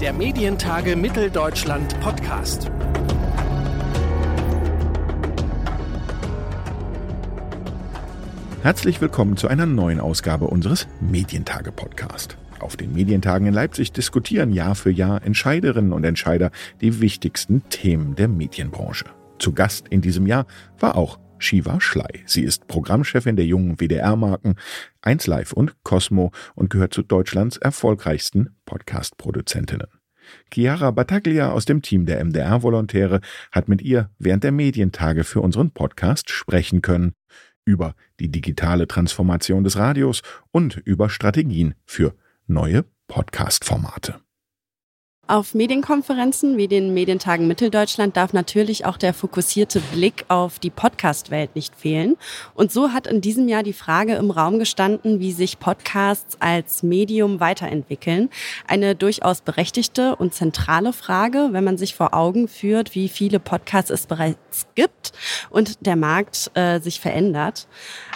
Der Medientage Mitteldeutschland Podcast. Herzlich willkommen zu einer neuen Ausgabe unseres Medientage Podcast. Auf den Medientagen in Leipzig diskutieren Jahr für Jahr Entscheiderinnen und Entscheider die wichtigsten Themen der Medienbranche. Zu Gast in diesem Jahr war auch Shiva Schley. Sie ist Programmchefin der jungen WDR-Marken 1Live und Cosmo und gehört zu Deutschlands erfolgreichsten Podcast-Produzentinnen. Chiara Battaglia aus dem Team der MDR-Volontäre hat mit ihr während der Medientage für unseren Podcast sprechen können über die digitale Transformation des Radios und über Strategien für neue Podcast-Formate. Auf Medienkonferenzen wie den Medientagen Mitteldeutschland darf natürlich auch der fokussierte Blick auf die Podcast-Welt nicht fehlen. Und so hat in diesem Jahr die Frage im Raum gestanden, wie sich Podcasts als Medium weiterentwickeln. Eine durchaus berechtigte und zentrale Frage, wenn man sich vor Augen führt, wie viele Podcasts es bereits gibt und der Markt äh, sich verändert.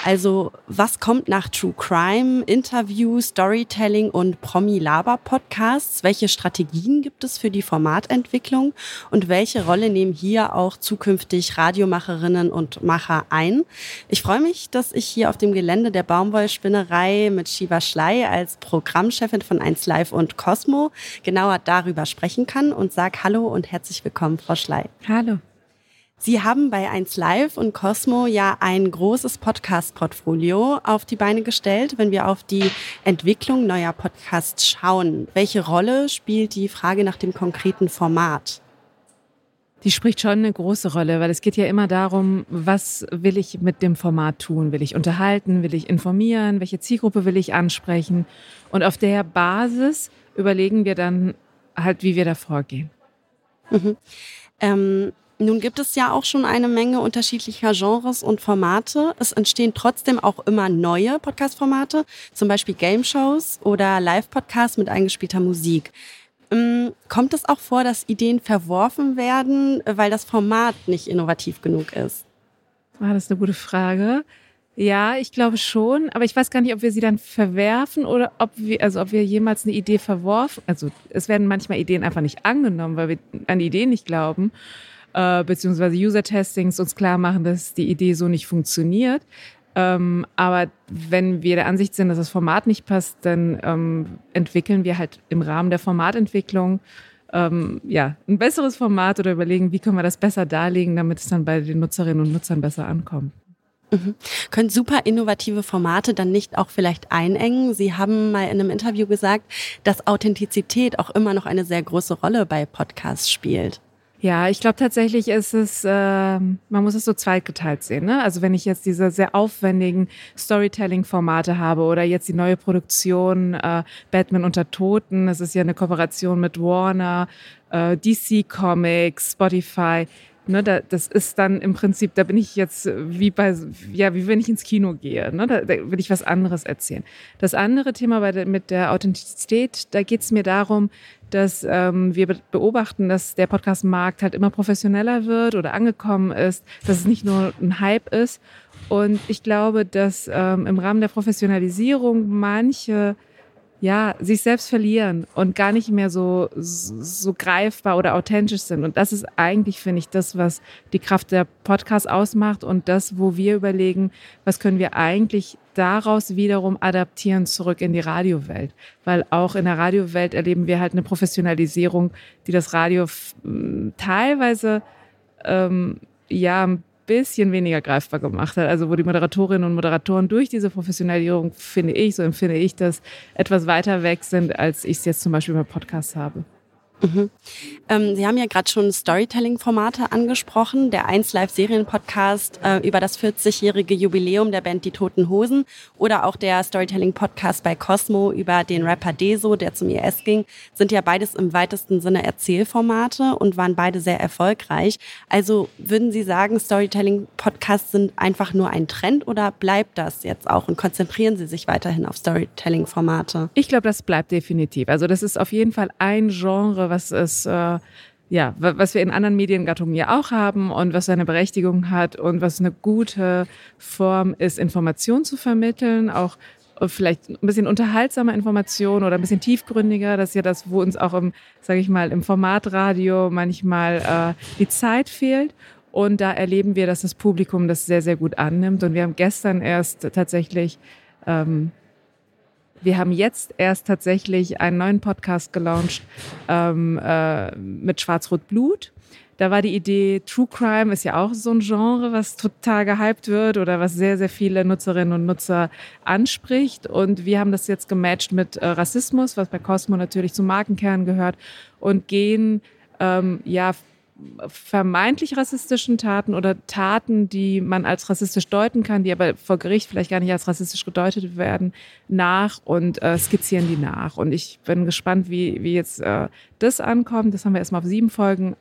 Also was kommt nach True Crime, Interview, Storytelling und Promi-Laber-Podcasts? Welche Strategien gibt es für die Formatentwicklung und welche Rolle nehmen hier auch zukünftig Radiomacherinnen und Macher ein? Ich freue mich, dass ich hier auf dem Gelände der Baumwollspinnerei mit Shiva Schley als Programmchefin von 1 Live und Cosmo genauer darüber sprechen kann und sage Hallo und herzlich willkommen, Frau Schley. Hallo. Sie haben bei 1 Live und Cosmo ja ein großes Podcast-Portfolio auf die Beine gestellt. Wenn wir auf die Entwicklung neuer Podcasts schauen, welche Rolle spielt die Frage nach dem konkreten Format? Die spricht schon eine große Rolle, weil es geht ja immer darum, was will ich mit dem Format tun? Will ich unterhalten? Will ich informieren? Welche Zielgruppe will ich ansprechen? Und auf der Basis überlegen wir dann halt, wie wir da vorgehen. Mhm. Ähm nun gibt es ja auch schon eine Menge unterschiedlicher Genres und Formate. Es entstehen trotzdem auch immer neue Podcast-Formate, zum Beispiel Game-Shows oder Live-Podcasts mit eingespielter Musik. Ähm, kommt es auch vor, dass Ideen verworfen werden, weil das Format nicht innovativ genug ist? Ah, das eine gute Frage. Ja, ich glaube schon, aber ich weiß gar nicht, ob wir sie dann verwerfen oder ob wir, also ob wir jemals eine Idee verworfen. Also es werden manchmal Ideen einfach nicht angenommen, weil wir an Ideen nicht glauben äh, beziehungsweise User-Testings uns klar machen, dass die Idee so nicht funktioniert. Ähm, aber wenn wir der Ansicht sind, dass das Format nicht passt, dann ähm, entwickeln wir halt im Rahmen der Formatentwicklung ähm, ja, ein besseres Format oder überlegen, wie können wir das besser darlegen, damit es dann bei den Nutzerinnen und Nutzern besser ankommt. Mhm. Können super innovative Formate dann nicht auch vielleicht einengen? Sie haben mal in einem Interview gesagt, dass Authentizität auch immer noch eine sehr große Rolle bei Podcasts spielt. Ja, ich glaube tatsächlich ist es, äh, man muss es so zweitgeteilt sehen. Ne? Also wenn ich jetzt diese sehr aufwendigen Storytelling-Formate habe oder jetzt die neue Produktion äh, Batman unter Toten, das ist ja eine Kooperation mit Warner, äh, DC Comics, Spotify. Ne, da, das ist dann im Prinzip, da bin ich jetzt wie bei, ja, wie wenn ich ins Kino gehe. Ne, da, da will ich was anderes erzählen. Das andere Thema bei der, mit der Authentizität, da geht es mir darum, dass ähm, wir beobachten, dass der Podcast-Markt halt immer professioneller wird oder angekommen ist, dass es nicht nur ein Hype ist. Und ich glaube, dass ähm, im Rahmen der Professionalisierung manche ja, sich selbst verlieren und gar nicht mehr so, so greifbar oder authentisch sind. Und das ist eigentlich, finde ich, das, was die Kraft der Podcast ausmacht und das, wo wir überlegen, was können wir eigentlich daraus wiederum adaptieren zurück in die Radiowelt. Weil auch in der Radiowelt erleben wir halt eine Professionalisierung, die das Radio teilweise ähm, ja bisschen weniger greifbar gemacht hat. Also wo die Moderatorinnen und Moderatoren durch diese Professionalisierung, finde ich, so empfinde ich das, etwas weiter weg sind, als ich es jetzt zum Beispiel beim Podcast habe. Mhm. Ähm, Sie haben ja gerade schon Storytelling-Formate angesprochen. Der 1 Live-Serien-Podcast äh, über das 40-jährige Jubiläum der Band Die Toten Hosen oder auch der Storytelling-Podcast bei Cosmo über den Rapper Deso, der zum IS ging, sind ja beides im weitesten Sinne Erzählformate und waren beide sehr erfolgreich. Also würden Sie sagen, Storytelling-Podcasts sind einfach nur ein Trend oder bleibt das jetzt auch und konzentrieren Sie sich weiterhin auf Storytelling-Formate? Ich glaube, das bleibt definitiv. Also das ist auf jeden Fall ein Genre, was es äh, ja, was wir in anderen Mediengattungen ja auch haben und was seine Berechtigung hat und was eine gute Form ist, Informationen zu vermitteln, auch vielleicht ein bisschen unterhaltsamer Informationen oder ein bisschen tiefgründiger. Das ist ja das, wo uns auch im, sage ich mal, im Formatradio manchmal äh, die Zeit fehlt. Und da erleben wir, dass das Publikum das sehr, sehr gut annimmt. Und wir haben gestern erst tatsächlich, ähm, wir haben jetzt erst tatsächlich einen neuen Podcast gelauncht ähm, äh, mit Schwarz-Rot Blut. Da war die Idee, True Crime ist ja auch so ein Genre, was total gehypt wird oder was sehr, sehr viele Nutzerinnen und Nutzer anspricht. Und wir haben das jetzt gematcht mit äh, Rassismus, was bei Cosmo natürlich zum Markenkern gehört, und gehen ähm, ja vermeintlich rassistischen Taten oder Taten, die man als rassistisch deuten kann, die aber vor Gericht vielleicht gar nicht als rassistisch gedeutet werden, nach und äh, skizzieren die nach. Und ich bin gespannt, wie, wie jetzt äh, das ankommt. Das haben wir erstmal auf sieben Folgen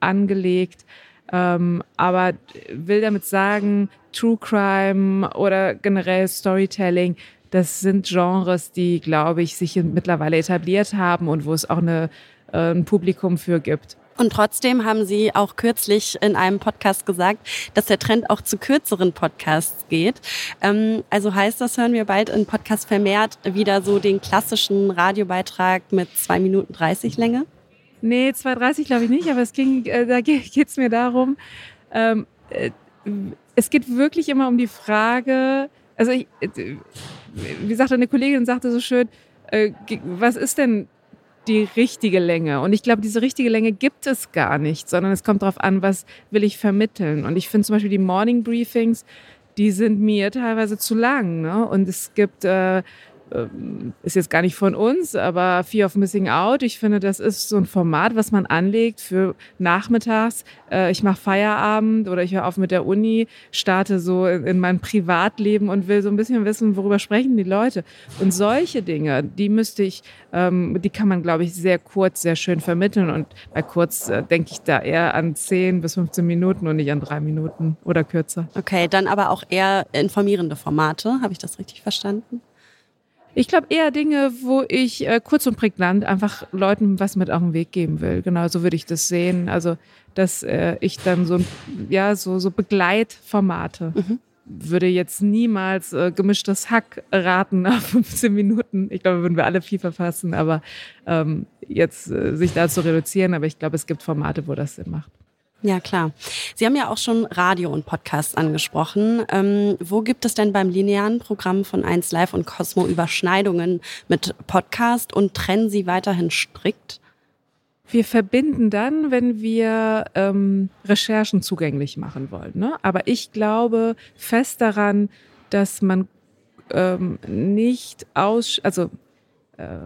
angelegt. Ähm, aber will damit sagen, True Crime oder generell Storytelling, das sind Genres, die, glaube ich, sich mittlerweile etabliert haben und wo es auch eine, äh, ein Publikum für gibt. Und trotzdem haben Sie auch kürzlich in einem Podcast gesagt, dass der Trend auch zu kürzeren Podcasts geht. Ähm, also heißt das, hören wir bald in Podcast vermehrt wieder so den klassischen Radiobeitrag mit zwei Minuten 30 Länge? Nee, 2,30 glaube ich nicht, aber es ging, äh, da geht es mir darum, ähm, äh, es geht wirklich immer um die Frage, also ich, äh, wie sagte eine Kollegin, sagte so schön, was ist denn die richtige Länge? Und ich glaube, diese richtige Länge gibt es gar nicht, sondern es kommt darauf an, was will ich vermitteln. Und ich finde zum Beispiel die Morning Briefings, die sind mir teilweise zu lang. Ne? Und es gibt äh, ist jetzt gar nicht von uns, aber Fear of Missing Out. Ich finde, das ist so ein Format, was man anlegt für nachmittags. Äh, ich mache Feierabend oder ich höre auf mit der Uni, starte so in mein Privatleben und will so ein bisschen wissen, worüber sprechen die Leute. Und solche Dinge, die müsste ich, ähm, die kann man, glaube ich, sehr kurz, sehr schön vermitteln. Und bei kurz äh, denke ich da eher an 10 bis 15 Minuten und nicht an drei Minuten oder kürzer. Okay, dann aber auch eher informierende Formate. Habe ich das richtig verstanden? Ich glaube eher Dinge, wo ich äh, kurz und prägnant einfach Leuten was mit auf den Weg geben will. Genau, so würde ich das sehen. Also, dass äh, ich dann so, ja, so, so Begleitformate mhm. würde jetzt niemals äh, gemischtes Hack raten nach 15 Minuten. Ich glaube, würden wir alle viel verfassen, aber ähm, jetzt äh, sich da zu reduzieren. Aber ich glaube, es gibt Formate, wo das Sinn macht. Ja, klar. Sie haben ja auch schon Radio und Podcasts angesprochen. Ähm, wo gibt es denn beim linearen Programm von 1 Live und Cosmo Überschneidungen mit Podcast und trennen Sie weiterhin strikt? Wir verbinden dann, wenn wir ähm, Recherchen zugänglich machen wollen. Ne? Aber ich glaube fest daran, dass man ähm, nicht aus, also äh,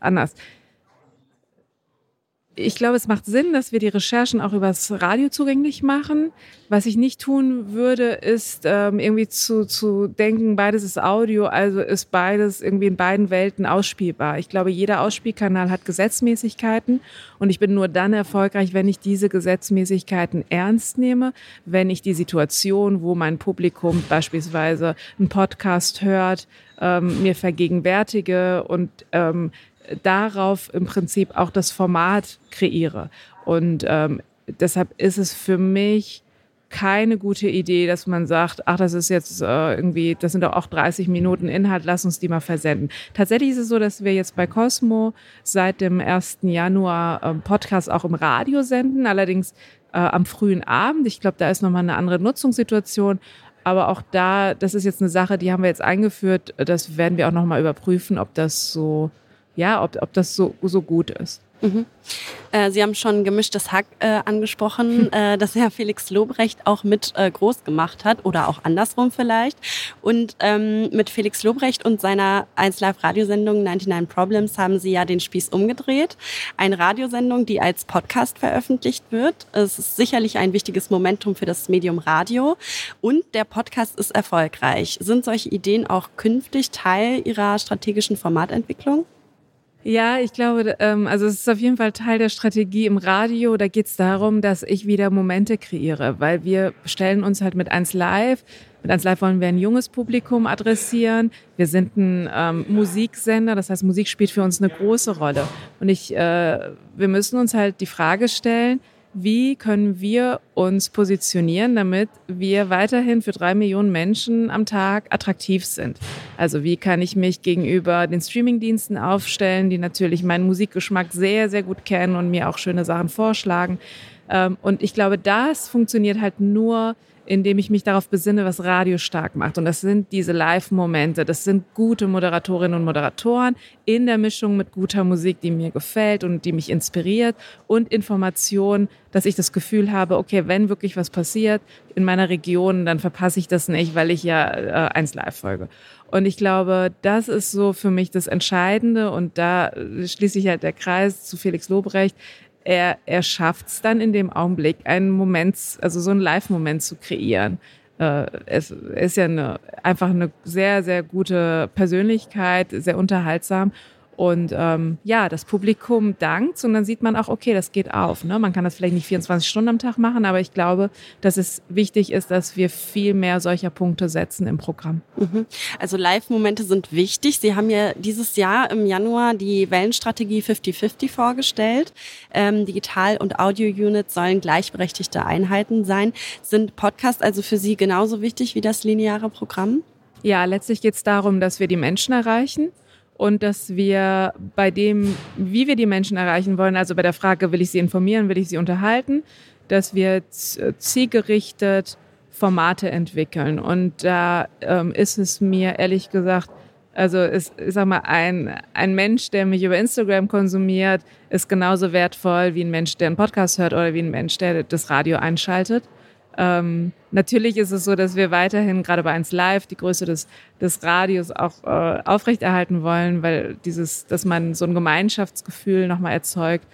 anders ich glaube, es macht Sinn, dass wir die Recherchen auch übers Radio zugänglich machen. Was ich nicht tun würde, ist ähm, irgendwie zu, zu denken, beides ist Audio, also ist beides irgendwie in beiden Welten ausspielbar. Ich glaube, jeder Ausspielkanal hat Gesetzmäßigkeiten und ich bin nur dann erfolgreich, wenn ich diese Gesetzmäßigkeiten ernst nehme, wenn ich die Situation, wo mein Publikum beispielsweise einen Podcast hört, ähm, mir vergegenwärtige und ähm, darauf im Prinzip auch das Format kreiere. Und ähm, deshalb ist es für mich keine gute Idee, dass man sagt, ach, das ist jetzt äh, irgendwie, das sind doch auch 30 Minuten Inhalt, lass uns die mal versenden. Tatsächlich ist es so, dass wir jetzt bei Cosmo seit dem 1. Januar äh, Podcast auch im Radio senden, allerdings äh, am frühen Abend. Ich glaube, da ist nochmal eine andere Nutzungssituation. Aber auch da, das ist jetzt eine Sache, die haben wir jetzt eingeführt. Das werden wir auch nochmal überprüfen, ob das so ja, ob, ob das so, so gut ist. Mhm. Äh, Sie haben schon gemischtes Hack äh, angesprochen, äh, das Herr Felix Lobrecht auch mit äh, groß gemacht hat oder auch andersrum vielleicht. Und ähm, mit Felix Lobrecht und seiner 1 Live Radiosendung 99 Problems haben Sie ja den Spieß umgedreht. Eine Radiosendung, die als Podcast veröffentlicht wird. Es ist sicherlich ein wichtiges Momentum für das Medium Radio. Und der Podcast ist erfolgreich. Sind solche Ideen auch künftig Teil Ihrer strategischen Formatentwicklung? Ja, ich glaube, ähm, also es ist auf jeden Fall Teil der Strategie im Radio. Da geht es darum, dass ich wieder Momente kreiere, weil wir stellen uns halt mit eins live. Mit eins live wollen wir ein junges Publikum adressieren. Wir sind ein ähm, Musiksender, das heißt, Musik spielt für uns eine große Rolle. Und ich, äh, wir müssen uns halt die Frage stellen, wie können wir uns positionieren, damit wir weiterhin für drei Millionen Menschen am Tag attraktiv sind. Also wie kann ich mich gegenüber den Streamingdiensten aufstellen, die natürlich meinen Musikgeschmack sehr, sehr gut kennen und mir auch schöne Sachen vorschlagen. Ähm, und ich glaube, das funktioniert halt nur, indem ich mich darauf besinne, was Radio stark macht. Und das sind diese Live-Momente. Das sind gute Moderatorinnen und Moderatoren in der Mischung mit guter Musik, die mir gefällt und die mich inspiriert und Informationen, dass ich das Gefühl habe, okay, wenn wirklich was passiert in meiner Region, dann verpasse ich das nicht, weil ich ja äh, eins live folge. Und ich glaube, das ist so für mich das Entscheidende. Und da schließe ich halt der Kreis zu Felix Lobrecht er, er schafft es dann in dem Augenblick, einen Moment, also so einen Live-Moment zu kreieren. Äh, es ist ja eine, einfach eine sehr, sehr gute Persönlichkeit, sehr unterhaltsam. Und ähm, ja, das Publikum dankt und dann sieht man auch, okay, das geht auf. Ne? Man kann das vielleicht nicht 24 Stunden am Tag machen, aber ich glaube, dass es wichtig ist, dass wir viel mehr solcher Punkte setzen im Programm. Mhm. Also Live-Momente sind wichtig. Sie haben ja dieses Jahr im Januar die Wellenstrategie 50-50 vorgestellt. Ähm, Digital- und Audio-Units sollen gleichberechtigte Einheiten sein. Sind Podcasts also für Sie genauso wichtig wie das lineare Programm? Ja, letztlich geht es darum, dass wir die Menschen erreichen und dass wir bei dem, wie wir die Menschen erreichen wollen, also bei der Frage, will ich sie informieren, will ich sie unterhalten, dass wir zielgerichtet Formate entwickeln. Und da ähm, ist es mir ehrlich gesagt, also ist, ich sag mal, ein, ein Mensch, der mich über Instagram konsumiert, ist genauso wertvoll wie ein Mensch, der einen Podcast hört oder wie ein Mensch, der das Radio einschaltet. Ähm, natürlich ist es so, dass wir weiterhin gerade bei 1 Live die Größe des, des Radios auch äh, aufrechterhalten wollen, weil dieses, dass man so ein Gemeinschaftsgefühl nochmal erzeugt.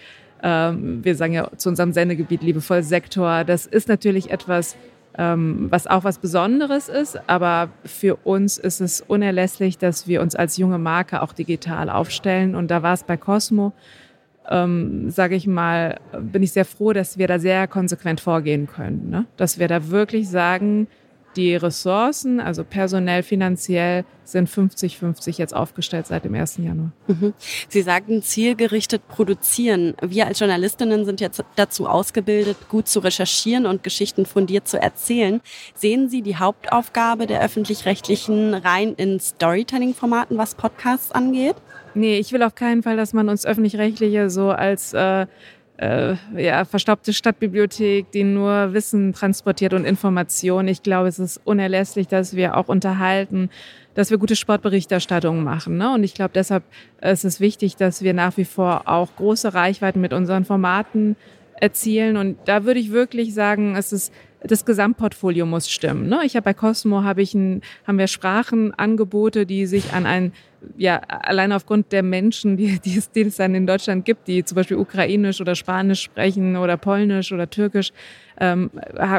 Ähm, wir sagen ja zu unserem Sendegebiet liebevoll Sektor. Das ist natürlich etwas, ähm, was auch was Besonderes ist, aber für uns ist es unerlässlich, dass wir uns als junge Marke auch digital aufstellen. Und da war es bei Cosmo ähm, sage ich mal, bin ich sehr froh, dass wir da sehr konsequent vorgehen können. Ne? Dass wir da wirklich sagen, die Ressourcen, also personell, finanziell, sind 50-50 jetzt aufgestellt seit dem 1. Januar. Mhm. Sie sagten zielgerichtet produzieren. Wir als Journalistinnen sind jetzt dazu ausgebildet, gut zu recherchieren und Geschichten fundiert zu erzählen. Sehen Sie die Hauptaufgabe der öffentlich-rechtlichen rein in Storytelling-Formaten, was Podcasts angeht? Nee, ich will auf keinen Fall, dass man uns öffentlich-rechtliche so als äh, äh, ja, verstaubte Stadtbibliothek, die nur Wissen transportiert und Information. Ich glaube, es ist unerlässlich, dass wir auch unterhalten, dass wir gute Sportberichterstattung machen. Ne? Und ich glaube, deshalb ist es wichtig, dass wir nach wie vor auch große Reichweiten mit unseren Formaten erzielen. Und da würde ich wirklich sagen, es ist das Gesamtportfolio muss stimmen. Ne? Ich habe bei Cosmo habe ich ein, haben wir Sprachenangebote, die sich an ein ja, allein aufgrund der Menschen, die, die, es, die es dann in Deutschland gibt, die zum Beispiel Ukrainisch oder Spanisch sprechen oder Polnisch oder Türkisch, ähm,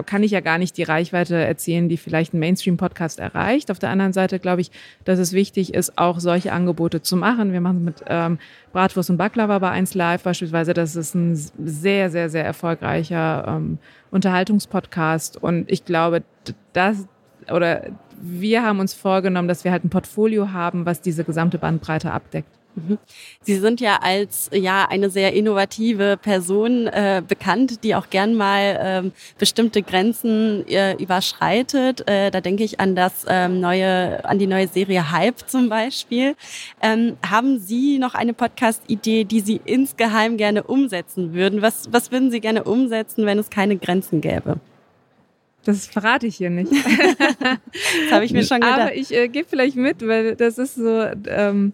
kann ich ja gar nicht die Reichweite erzielen, die vielleicht ein Mainstream-Podcast erreicht. Auf der anderen Seite glaube ich, dass es wichtig ist, auch solche Angebote zu machen. Wir machen mit ähm, Bratwurst und Baklava bei 1 Live beispielsweise. Das ist ein sehr, sehr, sehr erfolgreicher ähm, Unterhaltungspodcast. Und ich glaube, das oder wir haben uns vorgenommen, dass wir halt ein Portfolio haben, was diese gesamte Bandbreite abdeckt. Mhm. Sie sind ja als ja eine sehr innovative Person äh, bekannt, die auch gern mal ähm, bestimmte Grenzen äh, überschreitet. Äh, da denke ich an das ähm, neue, an die neue Serie Hype zum Beispiel. Ähm, haben Sie noch eine Podcast-Idee, die Sie insgeheim gerne umsetzen würden? Was was würden Sie gerne umsetzen, wenn es keine Grenzen gäbe? Das verrate ich hier nicht. das habe ich mir schon gedacht. Aber ich äh, gebe vielleicht mit, weil das ist so, ähm,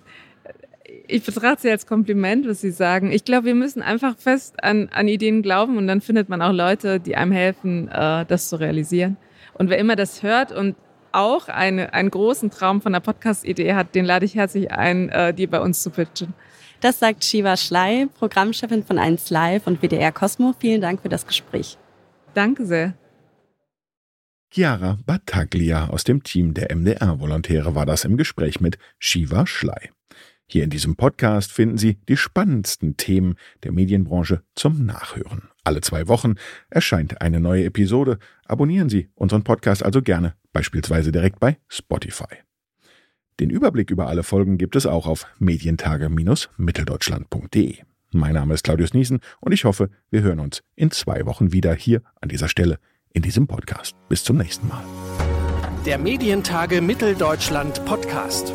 ich betrachte sie als Kompliment, was Sie sagen. Ich glaube, wir müssen einfach fest an, an Ideen glauben und dann findet man auch Leute, die einem helfen, äh, das zu realisieren. Und wer immer das hört und auch eine, einen großen Traum von einer Podcast-Idee hat, den lade ich herzlich ein, äh, die bei uns zu pitchen. Das sagt Shiva Schley, Programmchefin von 1 Live und WDR Cosmo. Vielen Dank für das Gespräch. Danke sehr. Chiara Battaglia aus dem Team der MDR-Volontäre war das im Gespräch mit Shiva Schley. Hier in diesem Podcast finden Sie die spannendsten Themen der Medienbranche zum Nachhören. Alle zwei Wochen erscheint eine neue Episode. Abonnieren Sie unseren Podcast also gerne, beispielsweise direkt bei Spotify. Den Überblick über alle Folgen gibt es auch auf medientage-mitteldeutschland.de. Mein Name ist Claudius Niesen und ich hoffe, wir hören uns in zwei Wochen wieder hier an dieser Stelle in diesem Podcast. Bis zum nächsten Mal. Der Medientage Mitteldeutschland Podcast.